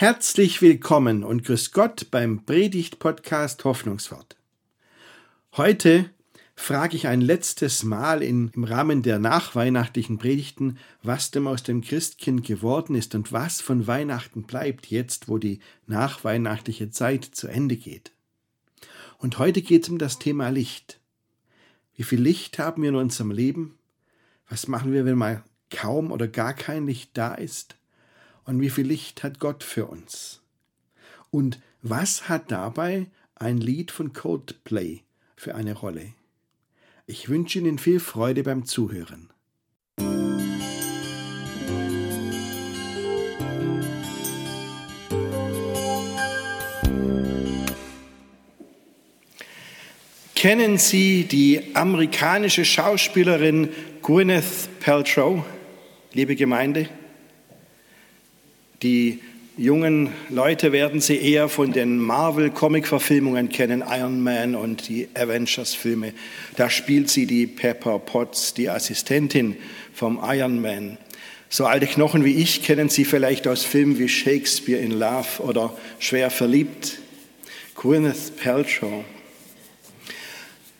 Herzlich willkommen und grüß Gott beim Predigt-Podcast Hoffnungswort. Heute frage ich ein letztes Mal in, im Rahmen der nachweihnachtlichen Predigten, was dem aus dem Christkind geworden ist und was von Weihnachten bleibt, jetzt wo die nachweihnachtliche Zeit zu Ende geht. Und heute geht es um das Thema Licht. Wie viel Licht haben wir in unserem Leben? Was machen wir, wenn mal kaum oder gar kein Licht da ist? Und wie viel Licht hat Gott für uns? Und was hat dabei ein Lied von Coldplay für eine Rolle? Ich wünsche Ihnen viel Freude beim Zuhören. Kennen Sie die amerikanische Schauspielerin Gwyneth Paltrow, liebe Gemeinde? Die jungen Leute werden sie eher von den Marvel-Comic-Verfilmungen kennen, Iron Man und die Avengers-Filme. Da spielt sie die Pepper Potts, die Assistentin vom Iron Man. So alte Knochen wie ich kennen Sie vielleicht aus Filmen wie Shakespeare in Love oder Schwer verliebt. Gwyneth Paltrow.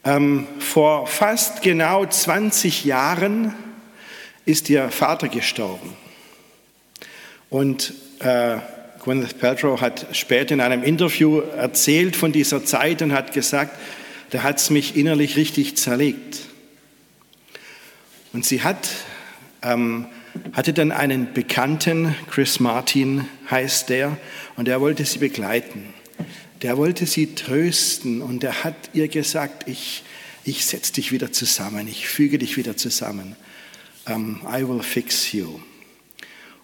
Ähm, vor fast genau 20 Jahren ist ihr Vater gestorben. Und äh, Gwyneth Paltrow hat später in einem Interview erzählt von dieser Zeit und hat gesagt, da hat es mich innerlich richtig zerlegt. Und sie hat, ähm, hatte dann einen Bekannten, Chris Martin heißt der, und er wollte sie begleiten. Der wollte sie trösten und er hat ihr gesagt, ich, ich setze dich wieder zusammen, ich füge dich wieder zusammen. Um, I will fix you.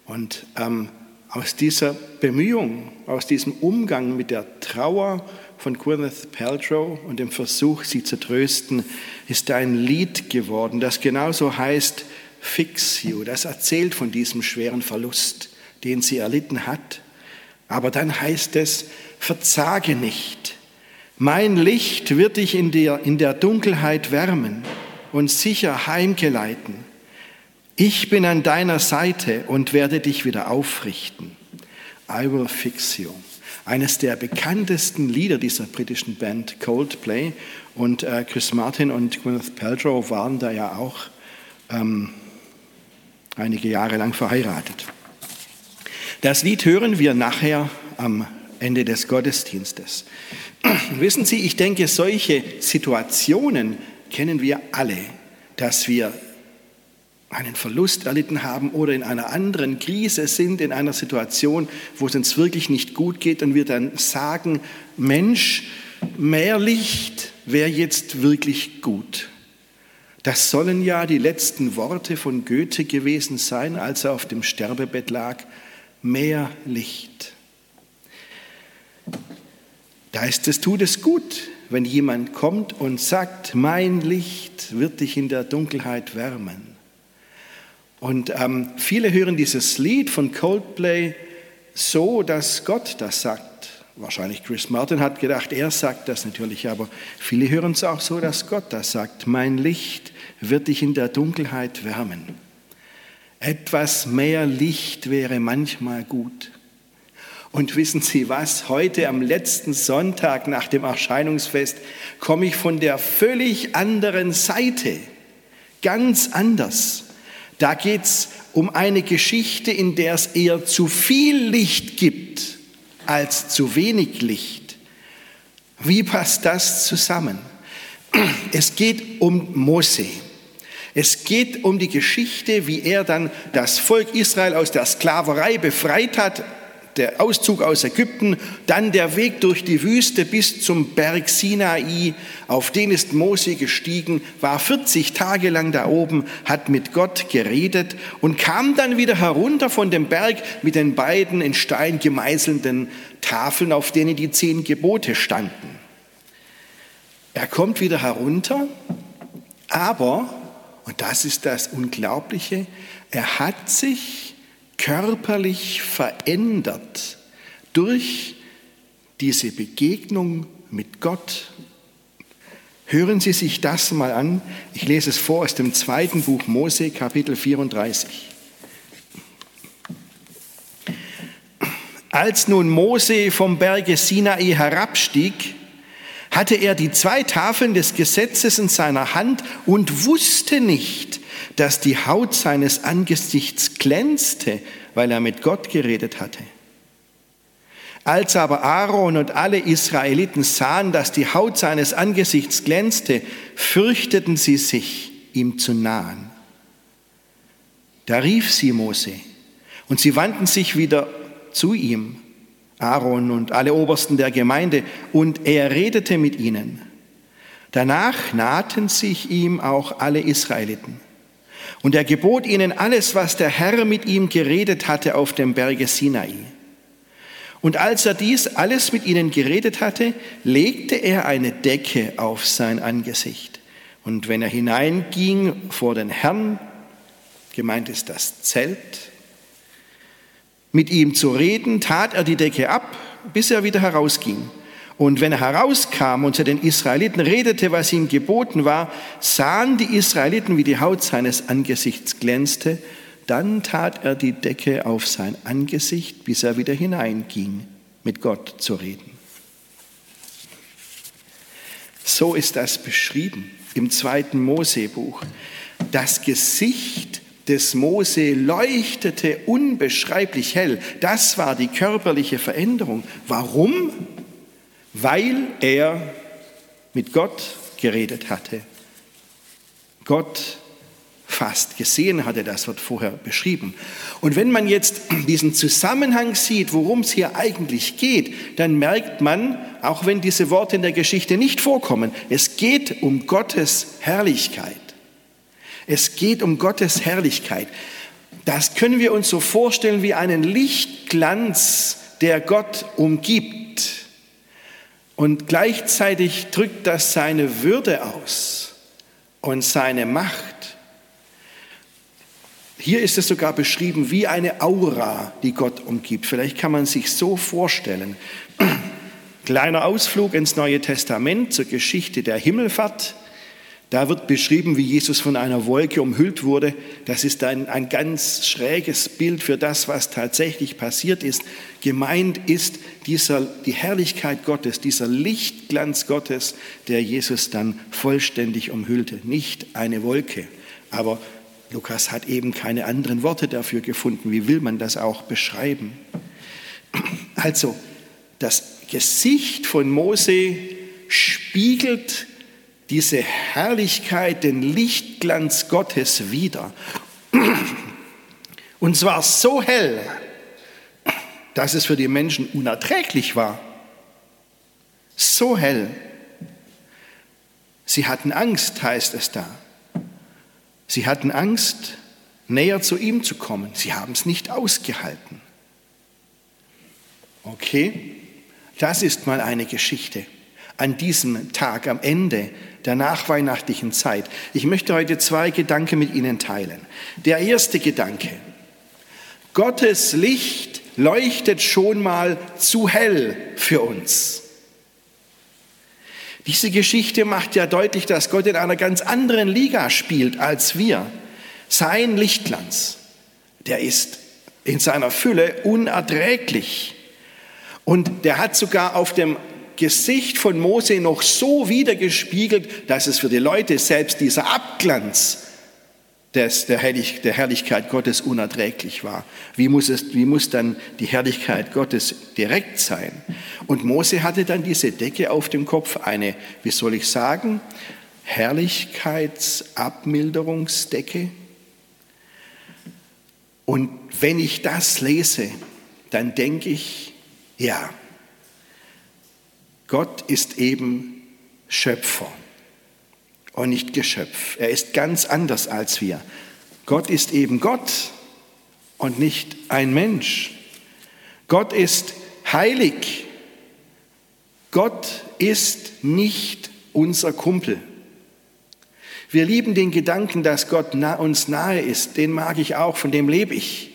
Und ähm, aus dieser Bemühung, aus diesem Umgang mit der Trauer von Gwyneth Paltrow und dem Versuch, sie zu trösten, ist ein Lied geworden, das genauso heißt Fix You. Das erzählt von diesem schweren Verlust, den sie erlitten hat. Aber dann heißt es, verzage nicht. Mein Licht wird dich in der, in der Dunkelheit wärmen und sicher heimgeleiten. Ich bin an deiner Seite und werde dich wieder aufrichten. I will fix you. Eines der bekanntesten Lieder dieser britischen Band Coldplay. Und äh, Chris Martin und Gwyneth Paltrow waren da ja auch ähm, einige Jahre lang verheiratet. Das Lied hören wir nachher am Ende des Gottesdienstes. Wissen Sie, ich denke, solche Situationen kennen wir alle, dass wir einen Verlust erlitten haben oder in einer anderen Krise sind, in einer Situation, wo es uns wirklich nicht gut geht und wir dann sagen, Mensch, mehr Licht wäre jetzt wirklich gut. Das sollen ja die letzten Worte von Goethe gewesen sein, als er auf dem Sterbebett lag. Mehr Licht. Da ist es, tut es gut, wenn jemand kommt und sagt, mein Licht wird dich in der Dunkelheit wärmen. Und ähm, viele hören dieses Lied von Coldplay so, dass Gott das sagt. Wahrscheinlich Chris Martin hat gedacht, er sagt das natürlich, aber viele hören es auch so, dass Gott das sagt. Mein Licht wird dich in der Dunkelheit wärmen. Etwas mehr Licht wäre manchmal gut. Und wissen Sie was? Heute am letzten Sonntag nach dem Erscheinungsfest komme ich von der völlig anderen Seite. Ganz anders. Da geht es um eine Geschichte, in der es eher zu viel Licht gibt als zu wenig Licht. Wie passt das zusammen? Es geht um Mose. Es geht um die Geschichte, wie er dann das Volk Israel aus der Sklaverei befreit hat der Auszug aus Ägypten, dann der Weg durch die Wüste bis zum Berg Sinai, auf den ist Mose gestiegen, war 40 Tage lang da oben, hat mit Gott geredet und kam dann wieder herunter von dem Berg mit den beiden in Stein gemeißelnden Tafeln, auf denen die zehn Gebote standen. Er kommt wieder herunter, aber, und das ist das Unglaubliche, er hat sich körperlich verändert durch diese Begegnung mit Gott. Hören Sie sich das mal an. Ich lese es vor aus dem zweiten Buch Mose, Kapitel 34. Als nun Mose vom Berge Sinai herabstieg, hatte er die zwei Tafeln des Gesetzes in seiner Hand und wusste nicht, dass die Haut seines Angesichts glänzte, weil er mit Gott geredet hatte. Als aber Aaron und alle Israeliten sahen, dass die Haut seines Angesichts glänzte, fürchteten sie sich, ihm zu nahen. Da rief sie Mose, und sie wandten sich wieder zu ihm, Aaron und alle Obersten der Gemeinde, und er redete mit ihnen. Danach nahten sich ihm auch alle Israeliten. Und er gebot ihnen alles, was der Herr mit ihm geredet hatte auf dem Berge Sinai. Und als er dies alles mit ihnen geredet hatte, legte er eine Decke auf sein Angesicht. Und wenn er hineinging vor den Herrn, gemeint ist das Zelt, mit ihm zu reden, tat er die Decke ab, bis er wieder herausging. Und wenn er herauskam und zu den Israeliten redete, was ihm geboten war, sahen die Israeliten, wie die Haut seines Angesichts glänzte dann tat er die Decke auf sein Angesicht, bis er wieder hineinging, mit Gott zu reden. So ist das beschrieben im zweiten Mosebuch. Das Gesicht des Mose leuchtete unbeschreiblich hell. Das war die körperliche Veränderung. Warum? Weil er mit Gott geredet hatte. Gott fast gesehen hatte. Das wird vorher beschrieben. Und wenn man jetzt diesen Zusammenhang sieht, worum es hier eigentlich geht, dann merkt man, auch wenn diese Worte in der Geschichte nicht vorkommen, es geht um Gottes Herrlichkeit. Es geht um Gottes Herrlichkeit. Das können wir uns so vorstellen wie einen Lichtglanz, der Gott umgibt. Und gleichzeitig drückt das seine Würde aus und seine Macht. Hier ist es sogar beschrieben wie eine Aura, die Gott umgibt. Vielleicht kann man sich so vorstellen. Kleiner Ausflug ins Neue Testament zur Geschichte der Himmelfahrt. Da wird beschrieben, wie Jesus von einer Wolke umhüllt wurde. Das ist ein, ein ganz schräges Bild für das, was tatsächlich passiert ist. Gemeint ist dieser, die Herrlichkeit Gottes, dieser Lichtglanz Gottes, der Jesus dann vollständig umhüllte. Nicht eine Wolke, aber Lukas hat eben keine anderen Worte dafür gefunden. Wie will man das auch beschreiben? Also, das Gesicht von Mose spiegelt diese Herrlichkeit, den Lichtglanz Gottes wider. Und zwar so hell, dass es für die Menschen unerträglich war. So hell. Sie hatten Angst, heißt es da. Sie hatten Angst, näher zu ihm zu kommen. Sie haben es nicht ausgehalten. Okay, das ist mal eine Geschichte an diesem Tag, am Ende der nachweihnachtlichen Zeit. Ich möchte heute zwei Gedanken mit Ihnen teilen. Der erste Gedanke. Gottes Licht leuchtet schon mal zu hell für uns. Diese Geschichte macht ja deutlich, dass Gott in einer ganz anderen Liga spielt als wir. Sein Lichtglanz, der ist in seiner Fülle unerträglich. Und der hat sogar auf dem Gesicht von Mose noch so wiedergespiegelt, dass es für die Leute selbst dieser Abglanz des, der, Herrlich, der Herrlichkeit Gottes unerträglich war. Wie muss, es, wie muss dann die Herrlichkeit Gottes direkt sein? Und Mose hatte dann diese Decke auf dem Kopf, eine, wie soll ich sagen, Herrlichkeitsabmilderungsdecke. Und wenn ich das lese, dann denke ich, ja, Gott ist eben Schöpfer und nicht Geschöpf. Er ist ganz anders als wir. Gott ist eben Gott und nicht ein Mensch. Gott ist heilig. Gott ist nicht unser Kumpel. Wir lieben den Gedanken, dass Gott uns nahe ist. Den mag ich auch, von dem lebe ich.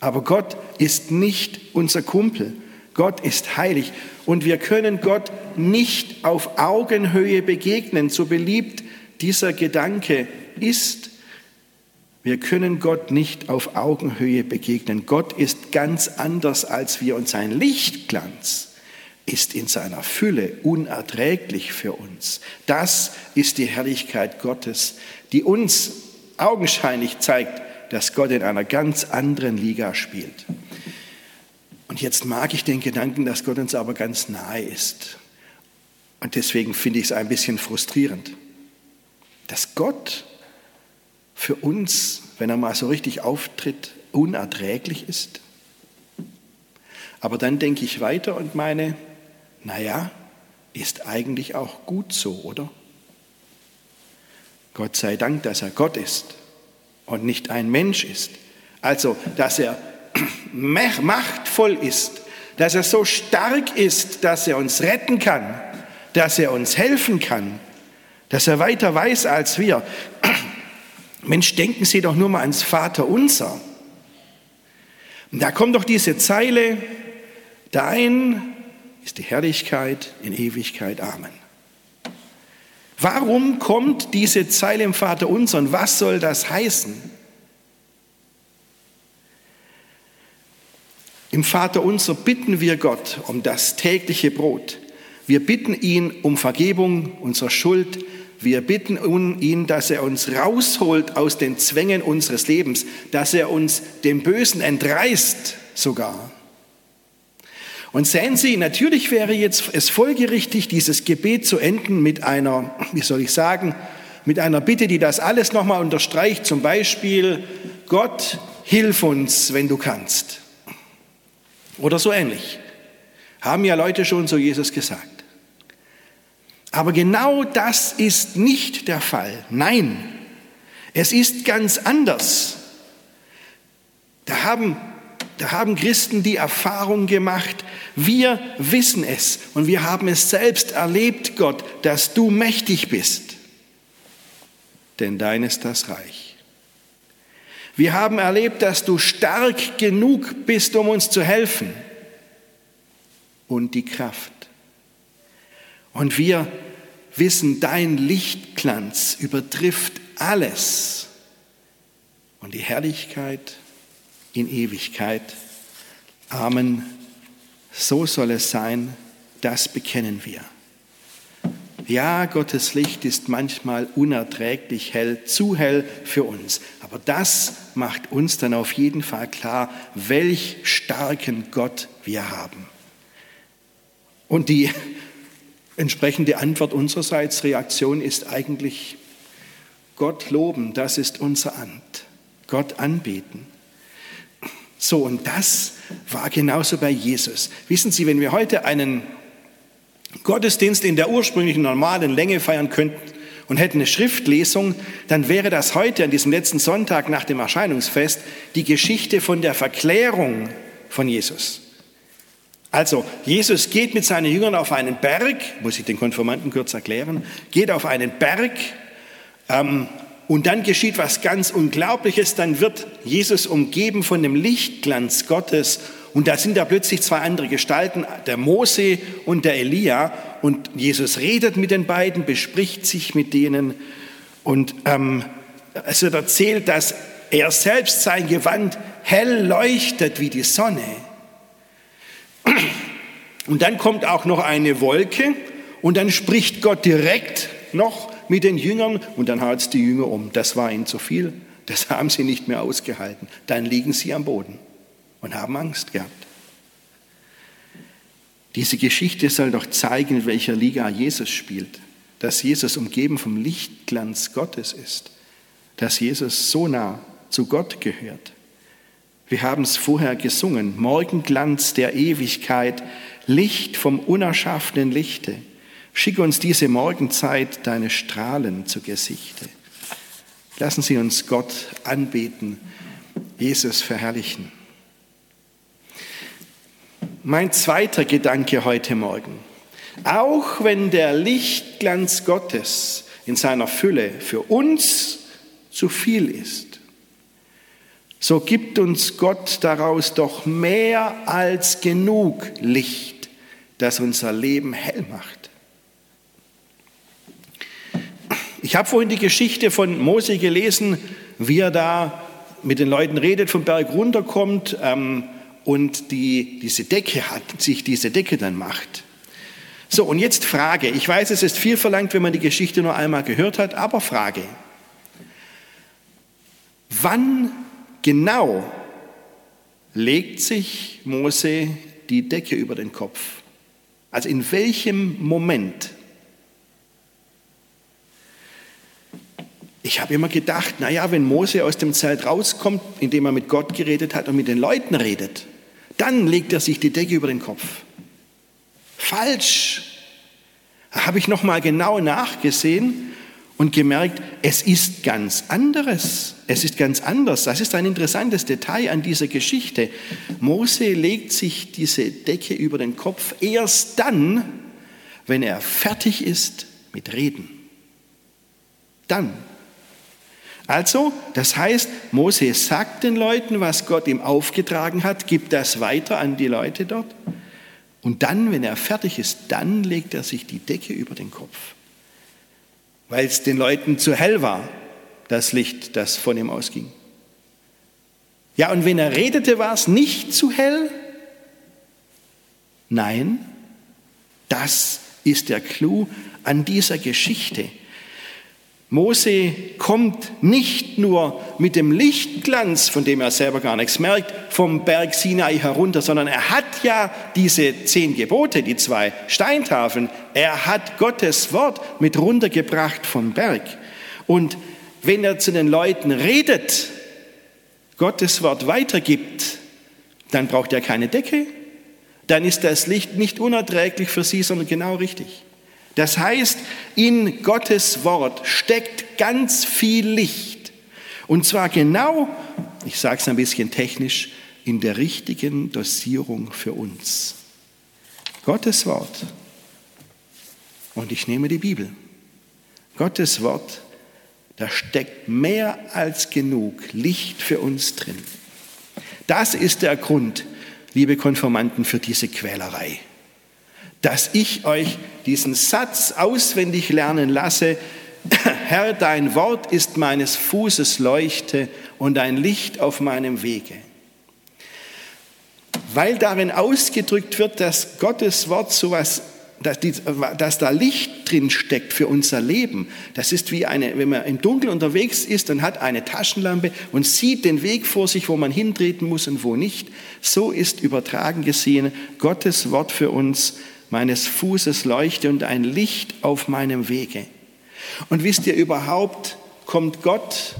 Aber Gott ist nicht unser Kumpel. Gott ist heilig und wir können Gott nicht auf Augenhöhe begegnen, so beliebt dieser Gedanke ist. Wir können Gott nicht auf Augenhöhe begegnen. Gott ist ganz anders als wir und sein Lichtglanz ist in seiner Fülle unerträglich für uns. Das ist die Herrlichkeit Gottes, die uns augenscheinlich zeigt, dass Gott in einer ganz anderen Liga spielt. Und jetzt mag ich den Gedanken, dass Gott uns aber ganz nahe ist. Und deswegen finde ich es ein bisschen frustrierend, dass Gott für uns, wenn er mal so richtig auftritt, unerträglich ist. Aber dann denke ich weiter und meine, naja, ist eigentlich auch gut so, oder? Gott sei Dank, dass er Gott ist und nicht ein Mensch ist. Also, dass er machtvoll ist, dass er so stark ist, dass er uns retten kann, dass er uns helfen kann, dass er weiter weiß als wir. Mensch, denken Sie doch nur mal ans Vaterunser. Und da kommt doch diese Zeile, dein ist die Herrlichkeit in Ewigkeit. Amen. Warum kommt diese Zeile im Vaterunser und was soll das heißen? Im Vaterunser bitten wir Gott um das tägliche Brot. Wir bitten ihn um Vergebung unserer Schuld, wir bitten ihn, dass er uns rausholt aus den Zwängen unseres Lebens, dass er uns dem Bösen entreißt sogar. Und sehen Sie, natürlich wäre jetzt es folgerichtig, dieses Gebet zu enden mit einer, wie soll ich sagen, mit einer Bitte, die das alles nochmal unterstreicht, zum Beispiel, Gott, hilf uns, wenn du kannst. Oder so ähnlich. Haben ja Leute schon so Jesus gesagt. Aber genau das ist nicht der Fall. Nein, es ist ganz anders. Da haben, da haben Christen die Erfahrung gemacht, wir wissen es und wir haben es selbst erlebt, Gott, dass du mächtig bist. Denn dein ist das Reich. Wir haben erlebt, dass du stark genug bist, um uns zu helfen. Und die Kraft. Und wir wissen, dein Lichtglanz übertrifft alles und die Herrlichkeit in Ewigkeit. Amen. So soll es sein, das bekennen wir. Ja, Gottes Licht ist manchmal unerträglich hell, zu hell für uns. Aber das macht uns dann auf jeden Fall klar, welch starken Gott wir haben. Und die entsprechende Antwort unsererseits, Reaktion ist eigentlich Gott loben, das ist unser Amt. Gott anbeten. So, und das war genauso bei Jesus. Wissen Sie, wenn wir heute einen Gottesdienst in der ursprünglichen normalen Länge feiern könnten und hätten eine Schriftlesung, dann wäre das heute an diesem letzten Sonntag nach dem Erscheinungsfest die Geschichte von der Verklärung von Jesus. Also, Jesus geht mit seinen Jüngern auf einen Berg, muss ich den Konformanten kurz erklären, geht auf einen Berg ähm, und dann geschieht was ganz Unglaubliches, dann wird Jesus umgeben von dem Lichtglanz Gottes und da sind da plötzlich zwei andere Gestalten, der Mose und der Elia und Jesus redet mit den beiden, bespricht sich mit denen und ähm, es wird erzählt, dass er selbst sein Gewand hell leuchtet wie die Sonne. Und dann kommt auch noch eine Wolke und dann spricht Gott direkt noch mit den Jüngern und dann haut es die Jünger um. Das war ihnen zu viel, das haben sie nicht mehr ausgehalten. Dann liegen sie am Boden und haben Angst gehabt. Diese Geschichte soll doch zeigen, in welcher Liga Jesus spielt, dass Jesus umgeben vom Lichtglanz Gottes ist, dass Jesus so nah zu Gott gehört. Wir haben es vorher gesungen. Morgenglanz der Ewigkeit, Licht vom unerschaffenen Lichte. Schick uns diese Morgenzeit deine Strahlen zu Gesichte. Lassen Sie uns Gott anbeten, Jesus verherrlichen. Mein zweiter Gedanke heute Morgen. Auch wenn der Lichtglanz Gottes in seiner Fülle für uns zu viel ist, so gibt uns Gott daraus doch mehr als genug Licht, das unser Leben hell macht. Ich habe vorhin die Geschichte von Mose gelesen, wie er da mit den Leuten redet, vom Berg runterkommt ähm, und die, diese Decke hat, sich diese Decke dann macht. So, und jetzt Frage. Ich weiß, es ist viel verlangt, wenn man die Geschichte nur einmal gehört hat, aber Frage. Wann genau legt sich Mose die Decke über den Kopf? Also in welchem Moment? Ich habe immer gedacht, naja, wenn Mose aus dem Zelt rauskommt, indem er mit Gott geredet hat und mit den Leuten redet, dann legt er sich die Decke über den Kopf. Falsch. Da habe ich nochmal genau nachgesehen und gemerkt, es ist ganz anderes. Es ist ganz anders. Das ist ein interessantes Detail an dieser Geschichte. Mose legt sich diese Decke über den Kopf erst dann, wenn er fertig ist mit Reden. Dann. Also, das heißt, Mose sagt den Leuten, was Gott ihm aufgetragen hat, gibt das weiter an die Leute dort. Und dann, wenn er fertig ist, dann legt er sich die Decke über den Kopf weil es den Leuten zu hell war, das Licht, das von ihm ausging. Ja, und wenn er redete, war es nicht zu hell? Nein, das ist der Clou an dieser Geschichte. Mose kommt nicht nur mit dem Lichtglanz, von dem er selber gar nichts merkt, vom Berg Sinai herunter, sondern er hat ja diese zehn Gebote, die zwei Steintafeln. Er hat Gottes Wort mit runtergebracht vom Berg. Und wenn er zu den Leuten redet, Gottes Wort weitergibt, dann braucht er keine Decke, dann ist das Licht nicht unerträglich für sie, sondern genau richtig. Das heißt, in Gottes Wort steckt ganz viel Licht. Und zwar genau, ich sage es ein bisschen technisch, in der richtigen Dosierung für uns. Gottes Wort. Und ich nehme die Bibel. Gottes Wort, da steckt mehr als genug Licht für uns drin. Das ist der Grund, liebe Konformanten, für diese Quälerei dass ich euch diesen Satz auswendig lernen lasse, Herr, dein Wort ist meines Fußes Leuchte und ein Licht auf meinem Wege. Weil darin ausgedrückt wird, dass Gottes Wort so was dass, die, dass, da Licht drin steckt für unser Leben. Das ist wie eine, wenn man im Dunkeln unterwegs ist und hat eine Taschenlampe und sieht den Weg vor sich, wo man hintreten muss und wo nicht. So ist übertragen gesehen Gottes Wort für uns meines Fußes Leuchte und ein Licht auf meinem Wege. Und wisst ihr überhaupt, kommt Gott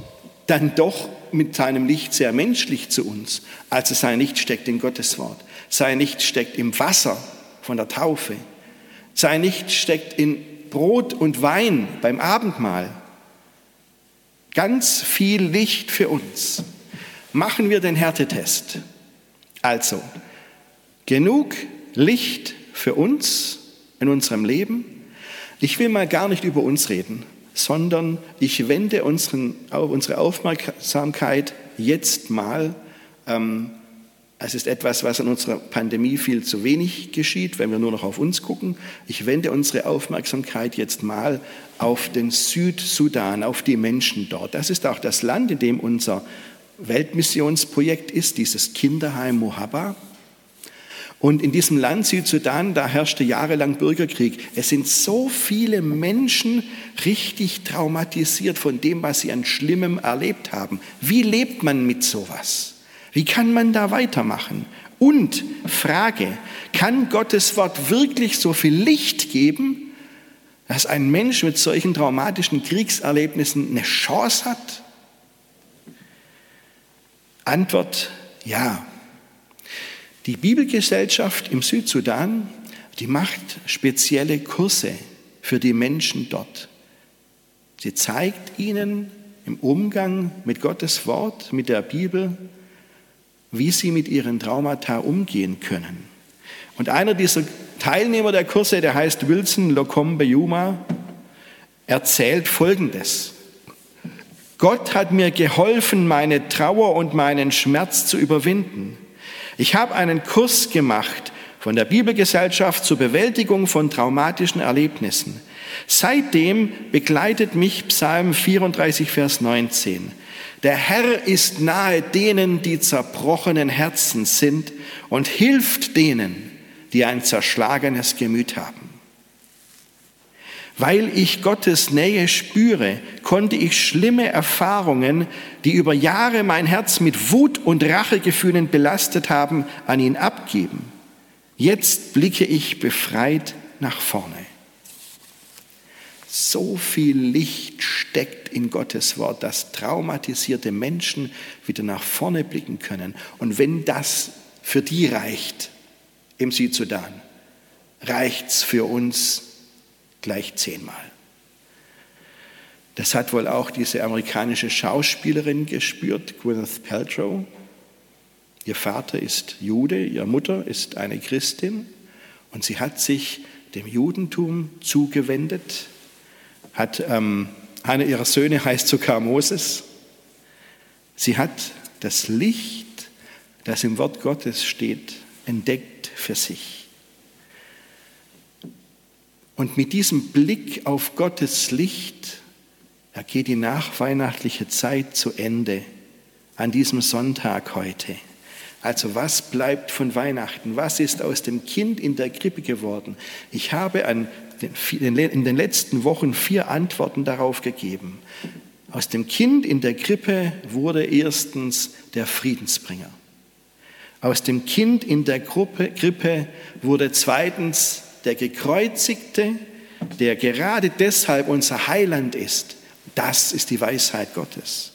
dann doch mit seinem Licht sehr menschlich zu uns. Also sein Licht steckt in Gottes Wort. Sein Licht steckt im Wasser von der Taufe. Sein Licht steckt in Brot und Wein beim Abendmahl. Ganz viel Licht für uns. Machen wir den Härtetest. Also, genug Licht für uns in unserem Leben. Ich will mal gar nicht über uns reden, sondern ich wende unseren, unsere Aufmerksamkeit jetzt mal. Ähm, es ist etwas, was in unserer Pandemie viel zu wenig geschieht, wenn wir nur noch auf uns gucken. Ich wende unsere Aufmerksamkeit jetzt mal auf den Südsudan, auf die Menschen dort. Das ist auch das Land, in dem unser Weltmissionsprojekt ist, dieses Kinderheim Mohaba. Und in diesem Land Südsudan, da herrschte jahrelang Bürgerkrieg. Es sind so viele Menschen richtig traumatisiert von dem, was sie an Schlimmem erlebt haben. Wie lebt man mit sowas? Wie kann man da weitermachen? Und Frage, kann Gottes Wort wirklich so viel Licht geben, dass ein Mensch mit solchen traumatischen Kriegserlebnissen eine Chance hat? Antwort, ja. Die Bibelgesellschaft im Südsudan, die macht spezielle Kurse für die Menschen dort. Sie zeigt ihnen im Umgang mit Gottes Wort, mit der Bibel, wie sie mit ihren Traumata umgehen können. Und einer dieser Teilnehmer der Kurse, der heißt Wilson Lokombe Yuma, erzählt Folgendes. Gott hat mir geholfen, meine Trauer und meinen Schmerz zu überwinden. Ich habe einen Kurs gemacht von der Bibelgesellschaft zur Bewältigung von traumatischen Erlebnissen. Seitdem begleitet mich Psalm 34, Vers 19. Der Herr ist nahe denen, die zerbrochenen Herzen sind und hilft denen, die ein zerschlagenes Gemüt haben. Weil ich Gottes Nähe spüre, konnte ich schlimme Erfahrungen, die über Jahre mein Herz mit Wut und Rachegefühlen belastet haben, an ihn abgeben. Jetzt blicke ich befreit nach vorne. So viel Licht steckt in Gottes Wort, dass traumatisierte Menschen wieder nach vorne blicken können. Und wenn das für die reicht, im Südsudan, reicht es für uns gleich zehnmal. Das hat wohl auch diese amerikanische Schauspielerin gespürt, Gwyneth Paltrow. Ihr Vater ist Jude, ihre Mutter ist eine Christin und sie hat sich dem Judentum zugewendet hat, ähm, einer ihrer Söhne heißt sogar Moses. Sie hat das Licht, das im Wort Gottes steht, entdeckt für sich. Und mit diesem Blick auf Gottes Licht da geht die nachweihnachtliche Zeit zu Ende an diesem Sonntag heute. Also was bleibt von Weihnachten? Was ist aus dem Kind in der Krippe geworden? Ich habe an in den letzten Wochen vier Antworten darauf gegeben. Aus dem Kind in der Krippe wurde erstens der Friedensbringer. Aus dem Kind in der Krippe wurde zweitens der Gekreuzigte, der gerade deshalb unser Heiland ist. Das ist die Weisheit Gottes.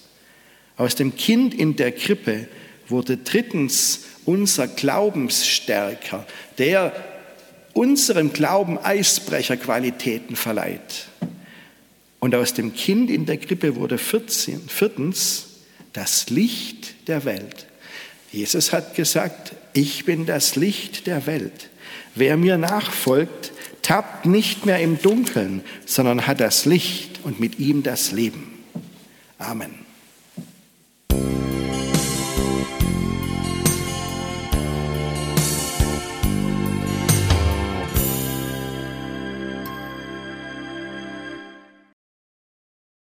Aus dem Kind in der Krippe wurde drittens unser Glaubensstärker, der unserem Glauben Eisbrecherqualitäten verleiht. Und aus dem Kind in der Krippe wurde 14, viertens das Licht der Welt. Jesus hat gesagt, ich bin das Licht der Welt. Wer mir nachfolgt, tappt nicht mehr im Dunkeln, sondern hat das Licht und mit ihm das Leben. Amen.